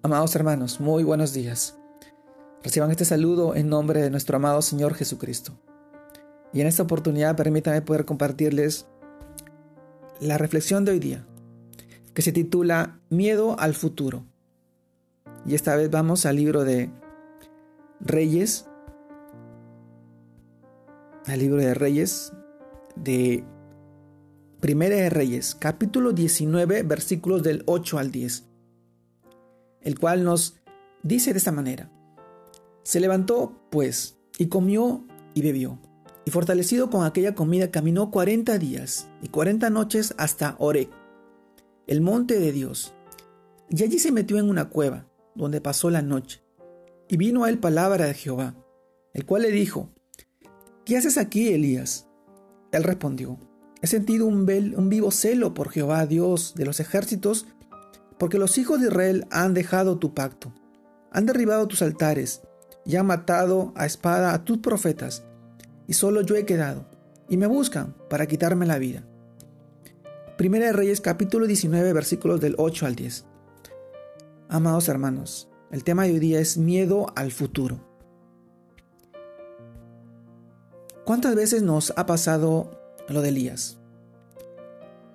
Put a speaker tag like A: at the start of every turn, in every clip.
A: Amados hermanos, muy buenos días. Reciban este saludo en nombre de nuestro amado Señor Jesucristo. Y en esta oportunidad permítanme poder compartirles la reflexión de hoy día, que se titula Miedo al futuro. Y esta vez vamos al libro de Reyes, al libro de Reyes, de Primera de Reyes, capítulo 19, versículos del 8 al 10 el cual nos dice de esta manera. Se levantó, pues, y comió y bebió, y fortalecido con aquella comida caminó cuarenta días y cuarenta noches hasta Orec, el monte de Dios. Y allí se metió en una cueva, donde pasó la noche. Y vino a él palabra de Jehová, el cual le dijo, ¿Qué haces aquí, Elías? Él respondió, He sentido un, un vivo celo por Jehová, Dios de los ejércitos, porque los hijos de Israel han dejado tu pacto, han derribado tus altares y han matado a espada a tus profetas, y solo yo he quedado, y me buscan para quitarme la vida. Primera de Reyes capítulo 19 versículos del 8 al 10. Amados hermanos, el tema de hoy día es miedo al futuro. ¿Cuántas veces nos ha pasado lo de Elías?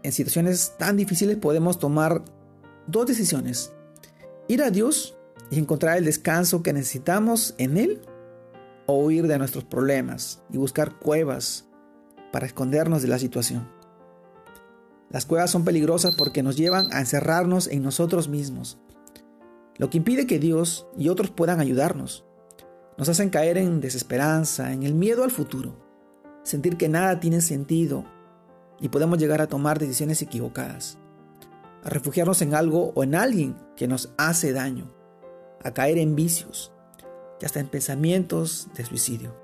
A: En situaciones tan difíciles podemos tomar dos decisiones. Ir a Dios y encontrar el descanso que necesitamos en Él o huir de nuestros problemas y buscar cuevas para escondernos de la situación. Las cuevas son peligrosas porque nos llevan a encerrarnos en nosotros mismos, lo que impide que Dios y otros puedan ayudarnos. Nos hacen caer en desesperanza, en el miedo al futuro, sentir que nada tiene sentido y podemos llegar a tomar decisiones equivocadas a refugiarnos en algo o en alguien que nos hace daño, a caer en vicios y hasta en pensamientos de suicidio.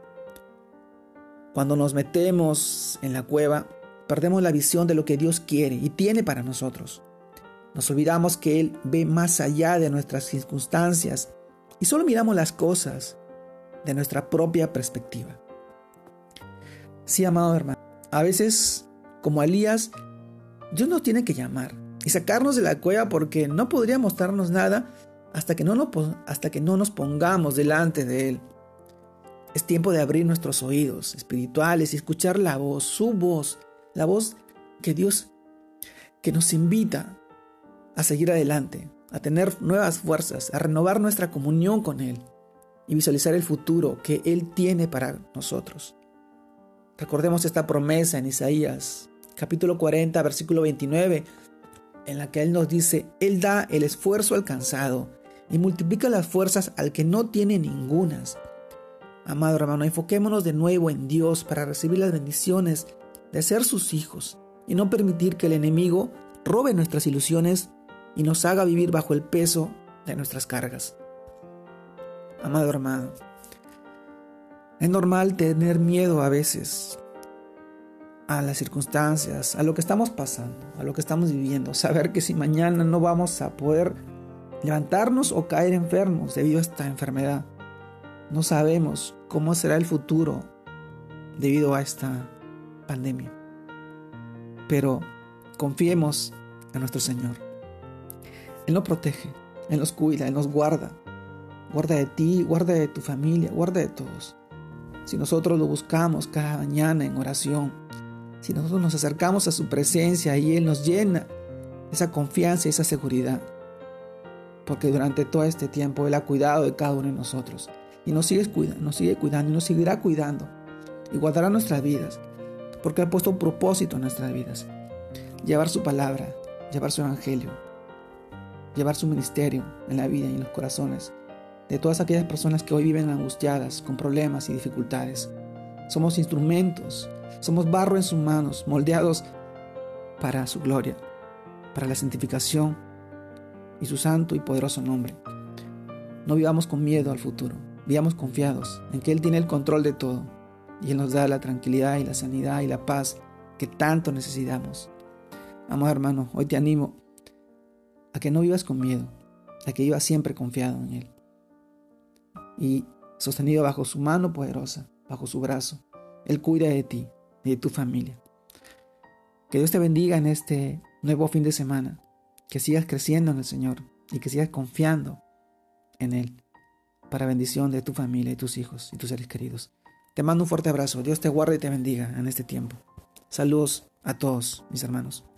A: Cuando nos metemos en la cueva, perdemos la visión de lo que Dios quiere y tiene para nosotros. Nos olvidamos que Él ve más allá de nuestras circunstancias y solo miramos las cosas de nuestra propia perspectiva. Sí, amado hermano, a veces, como Elías, Dios nos tiene que llamar y sacarnos de la cueva porque no podría mostrarnos nada hasta que no, nos, hasta que no nos pongamos delante de Él. Es tiempo de abrir nuestros oídos espirituales y escuchar la voz, su voz, la voz que Dios, que nos invita a seguir adelante, a tener nuevas fuerzas, a renovar nuestra comunión con Él y visualizar el futuro que Él tiene para nosotros. Recordemos esta promesa en Isaías, capítulo 40, versículo 29, en la que Él nos dice, Él da el esfuerzo alcanzado y multiplica las fuerzas al que no tiene ningunas. Amado hermano, enfoquémonos de nuevo en Dios para recibir las bendiciones de ser sus hijos y no permitir que el enemigo robe nuestras ilusiones y nos haga vivir bajo el peso de nuestras cargas. Amado hermano, es normal tener miedo a veces, a las circunstancias, a lo que estamos pasando, a lo que estamos viviendo. Saber que si mañana no vamos a poder levantarnos o caer enfermos debido a esta enfermedad. No sabemos cómo será el futuro debido a esta pandemia. Pero confiemos en nuestro Señor. Él nos protege, Él nos cuida, Él nos guarda. Guarda de ti, guarda de tu familia, guarda de todos. Si nosotros lo buscamos cada mañana en oración, si nosotros nos acercamos a su presencia y Él nos llena esa confianza y esa seguridad. Porque durante todo este tiempo Él ha cuidado de cada uno de nosotros. Y nos sigue, cuidando, nos sigue cuidando y nos seguirá cuidando. Y guardará nuestras vidas. Porque ha puesto un propósito en nuestras vidas. Llevar su palabra, llevar su evangelio. Llevar su ministerio en la vida y en los corazones de todas aquellas personas que hoy viven angustiadas, con problemas y dificultades. Somos instrumentos somos barro en sus manos, moldeados para su gloria, para la santificación y su santo y poderoso nombre. No vivamos con miedo al futuro, vivamos confiados en que Él tiene el control de todo y Él nos da la tranquilidad y la sanidad y la paz que tanto necesitamos. Amado hermano, hoy te animo a que no vivas con miedo, a que vivas siempre confiado en Él y sostenido bajo su mano poderosa, bajo su brazo. Él cuida de ti, y de tu familia. Que Dios te bendiga en este nuevo fin de semana, que sigas creciendo en el Señor y que sigas confiando en Él, para bendición de tu familia y tus hijos y tus seres queridos. Te mando un fuerte abrazo. Dios te guarde y te bendiga en este tiempo. Saludos a todos mis hermanos.